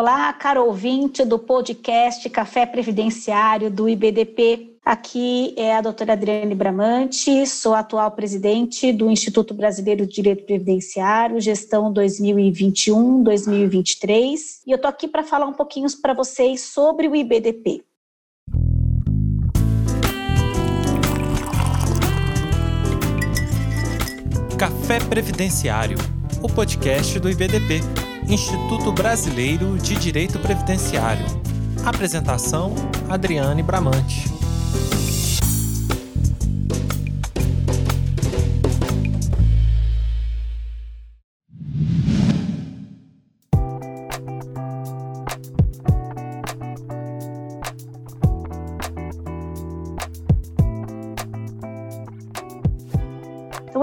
Olá, caro ouvinte do podcast Café Previdenciário do IBDP. Aqui é a doutora Adriane Bramante, sou atual presidente do Instituto Brasileiro de Direito Previdenciário, gestão 2021-2023, e eu estou aqui para falar um pouquinho para vocês sobre o IBDP. Café Previdenciário, o podcast do IBDP, Instituto Brasileiro de Direito Previdenciário. Apresentação: Adriane Bramante.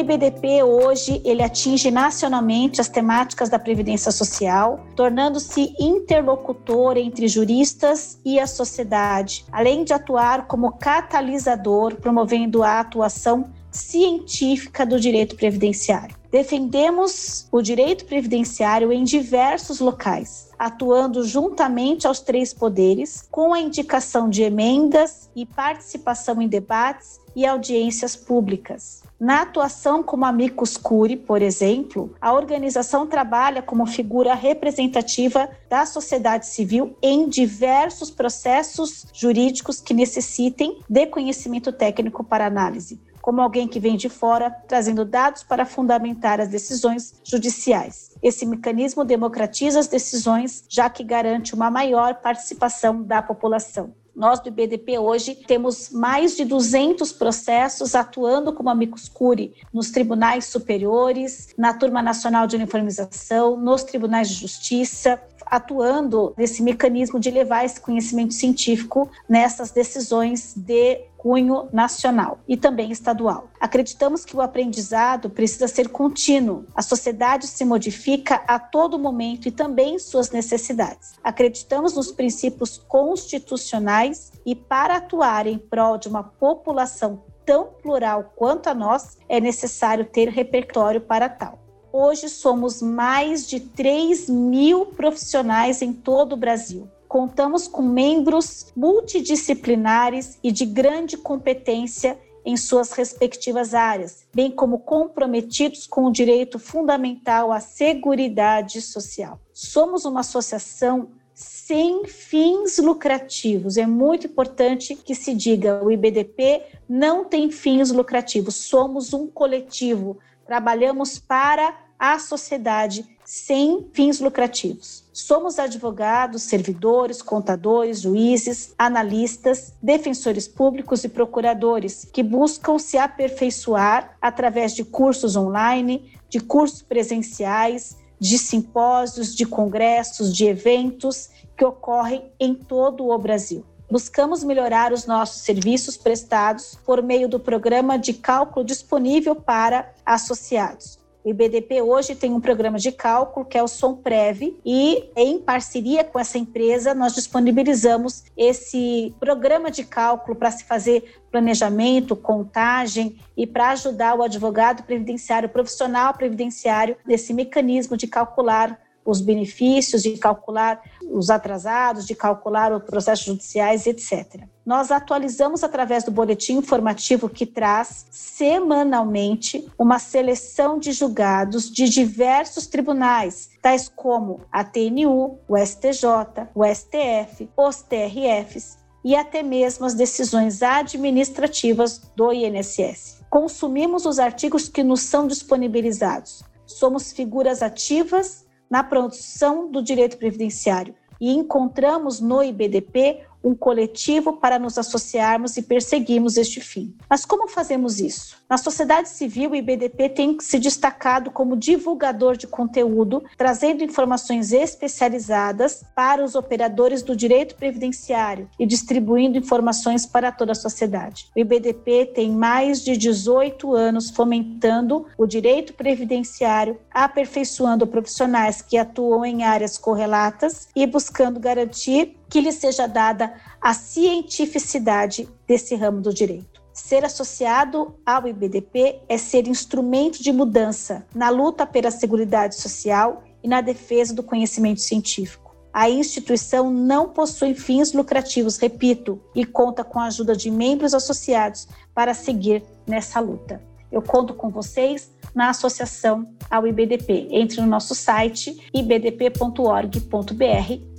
IBDP hoje ele atinge nacionalmente as temáticas da previdência social, tornando-se interlocutor entre juristas e a sociedade, além de atuar como catalisador, promovendo a atuação científica do direito previdenciário. Defendemos o direito previdenciário em diversos locais, atuando juntamente aos três poderes, com a indicação de emendas e participação em debates e audiências públicas. Na atuação como amicus curi, por exemplo, a organização trabalha como figura representativa da sociedade civil em diversos processos jurídicos que necessitem de conhecimento técnico para análise, como alguém que vem de fora, trazendo dados para fundamentar as decisões judiciais. Esse mecanismo democratiza as decisões, já que garante uma maior participação da população. Nós do IBDP hoje temos mais de 200 processos atuando como amicus curi nos tribunais superiores, na Turma Nacional de Uniformização, nos tribunais de justiça, atuando nesse mecanismo de levar esse conhecimento científico nessas decisões de cunho nacional e também estadual. Acreditamos que o aprendizado precisa ser contínuo. A sociedade se modifica a todo momento e também suas necessidades. Acreditamos nos princípios constitucionais e para atuar em prol de uma população tão plural quanto a nós, é necessário ter repertório para tal. Hoje somos mais de 3 mil profissionais em todo o Brasil contamos com membros multidisciplinares e de grande competência em suas respectivas áreas, bem como comprometidos com o direito fundamental à seguridade social. Somos uma associação sem fins lucrativos. É muito importante que se diga: o IBDP não tem fins lucrativos, somos um coletivo, trabalhamos para a sociedade sem fins lucrativos. Somos advogados, servidores, contadores, juízes, analistas, defensores públicos e procuradores que buscam se aperfeiçoar através de cursos online, de cursos presenciais, de simpósios, de congressos, de eventos que ocorrem em todo o Brasil. Buscamos melhorar os nossos serviços prestados por meio do programa de cálculo disponível para associados. O IBDP hoje tem um programa de cálculo que é o Somprev e em parceria com essa empresa nós disponibilizamos esse programa de cálculo para se fazer planejamento, contagem e para ajudar o advogado previdenciário, o profissional previdenciário nesse mecanismo de calcular os benefícios, de calcular os atrasados, de calcular os processos judiciais, etc. Nós atualizamos através do boletim informativo que traz semanalmente uma seleção de julgados de diversos tribunais, tais como a TNU, o STJ, o STF, os TRFs e até mesmo as decisões administrativas do INSS. Consumimos os artigos que nos são disponibilizados. Somos figuras ativas na produção do direito previdenciário. E encontramos no IBDP um coletivo para nos associarmos e perseguirmos este fim. Mas como fazemos isso? Na sociedade civil, o IBDP tem se destacado como divulgador de conteúdo, trazendo informações especializadas para os operadores do direito previdenciário e distribuindo informações para toda a sociedade. O IBDP tem mais de 18 anos fomentando o direito previdenciário, aperfeiçoando profissionais que atuam em áreas correlatas e buscando garantir que lhe seja dada a cientificidade desse ramo do direito. Ser associado ao IBDP é ser instrumento de mudança na luta pela segurança social e na defesa do conhecimento científico. A instituição não possui fins lucrativos, repito, e conta com a ajuda de membros associados para seguir nessa luta. Eu conto com vocês na associação ao IBDP. Entre no nosso site ibdp.org.br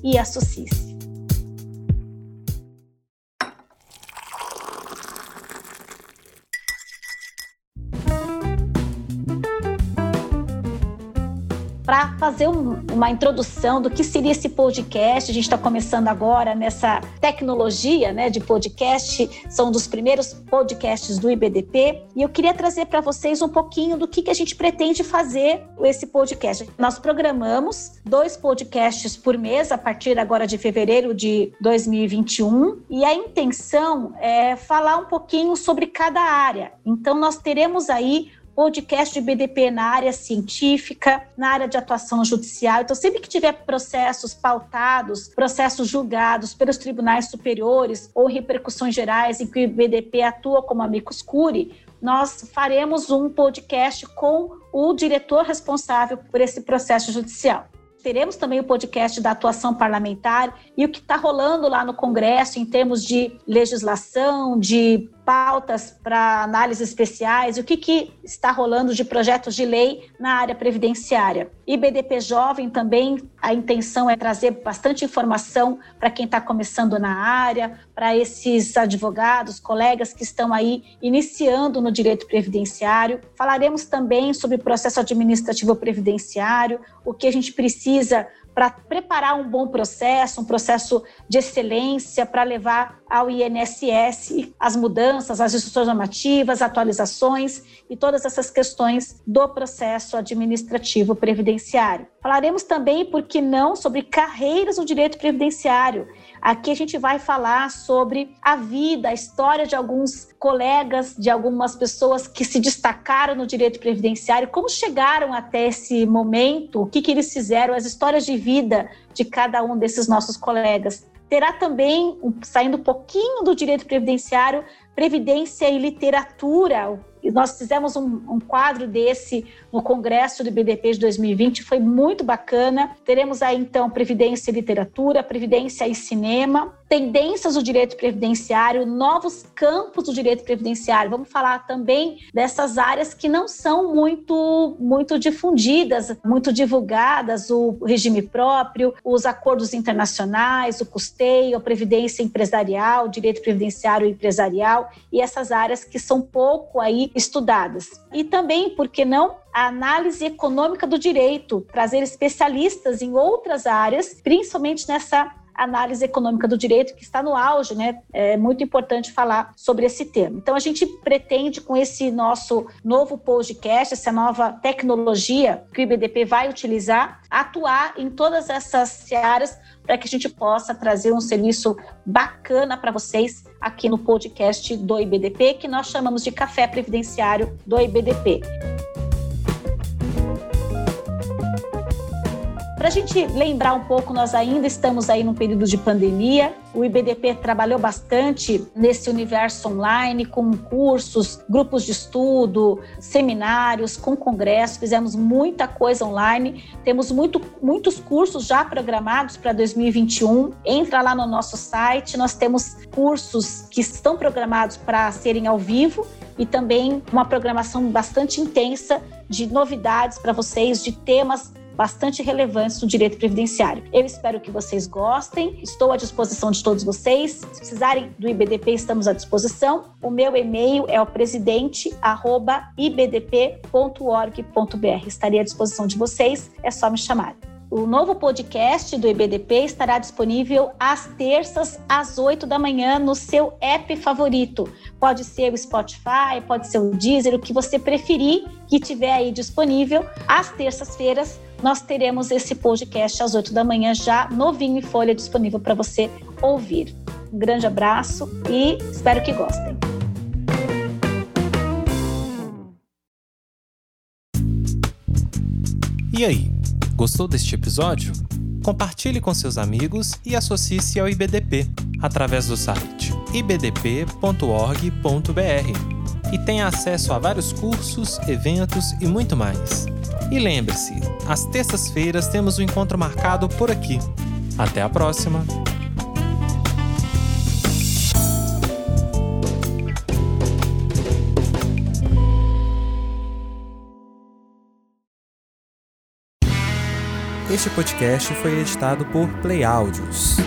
e associe-se. Fazer um, uma introdução do que seria esse podcast. A gente está começando agora nessa tecnologia né, de podcast, são dos primeiros podcasts do IBDP. E eu queria trazer para vocês um pouquinho do que, que a gente pretende fazer esse podcast. Nós programamos dois podcasts por mês a partir agora de fevereiro de 2021 e a intenção é falar um pouquinho sobre cada área. Então, nós teremos aí podcast de BDP na área científica, na área de atuação judicial. Então, sempre que tiver processos pautados, processos julgados pelos tribunais superiores ou repercussões gerais em que o BDP atua como amicus curiae, nós faremos um podcast com o diretor responsável por esse processo judicial. Teremos também o podcast da atuação parlamentar e o que está rolando lá no Congresso em termos de legislação, de pautas para análises especiais, o que, que está rolando de projetos de lei na área previdenciária. E BDP Jovem também, a intenção é trazer bastante informação para quem está começando na área, para esses advogados, colegas que estão aí iniciando no direito previdenciário. Falaremos também sobre processo administrativo previdenciário, o que a gente precisa para preparar um bom processo, um processo de excelência para levar ao INSS as mudanças, as instruções normativas, atualizações e todas essas questões do processo administrativo previdenciário. Falaremos também, por que não, sobre carreiras no direito previdenciário. Aqui a gente vai falar sobre a vida, a história de alguns colegas, de algumas pessoas que se destacaram no direito previdenciário, como chegaram até esse momento, o que, que eles fizeram, as histórias de vida de cada um desses nossos colegas. Terá também, saindo um pouquinho do direito previdenciário, previdência e literatura, nós fizemos um, um, quadro desse no Congresso do BDP de 2020, foi muito bacana. Teremos aí, então, Previdência e Literatura, Previdência e Cinema, tendências do direito previdenciário, novos campos do direito previdenciário. Vamos falar também dessas áreas que não são muito, muito difundidas, muito divulgadas, o regime próprio, os acordos internacionais, o custeio, a previdência empresarial, direito previdenciário empresarial e essas áreas que são pouco aí estudadas. E também, por que não, a análise econômica do direito, trazer especialistas em outras áreas, principalmente nessa análise econômica do direito, que está no auge, né? É muito importante falar sobre esse tema. Então, a gente pretende, com esse nosso novo podcast, essa nova tecnologia que o IBDP vai utilizar, atuar em todas essas áreas para que a gente possa trazer um serviço bacana para vocês aqui no podcast do IBDP, que nós chamamos de Café Previdenciário do IBDP. Para a gente lembrar um pouco, nós ainda estamos aí num período de pandemia. O IBDP trabalhou bastante nesse universo online, com cursos, grupos de estudo, seminários, com congressos. Fizemos muita coisa online. Temos muito, muitos cursos já programados para 2021. Entra lá no nosso site. Nós temos cursos que estão programados para serem ao vivo e também uma programação bastante intensa de novidades para vocês, de temas bastante relevantes no direito previdenciário. Eu espero que vocês gostem, estou à disposição de todos vocês. Se precisarem do IBDP, estamos à disposição. O meu e-mail é o presidente@ibdp.org.br. Estarei à disposição de vocês, é só me chamar. O novo podcast do IBDP estará disponível às terças, às 8 da manhã, no seu app favorito. Pode ser o Spotify, pode ser o Deezer, o que você preferir que tiver aí disponível. Às terças-feiras, nós teremos esse podcast às 8 da manhã, já novinho em folha, disponível para você ouvir. Um grande abraço e espero que gostem. E aí? Gostou deste episódio? Compartilhe com seus amigos e associe-se ao IBDP através do site ibdp.org.br e tem acesso a vários cursos, eventos e muito mais. E lembre-se, às terças-feiras temos um encontro marcado por aqui. Até a próxima! Este podcast foi editado por Play Áudios.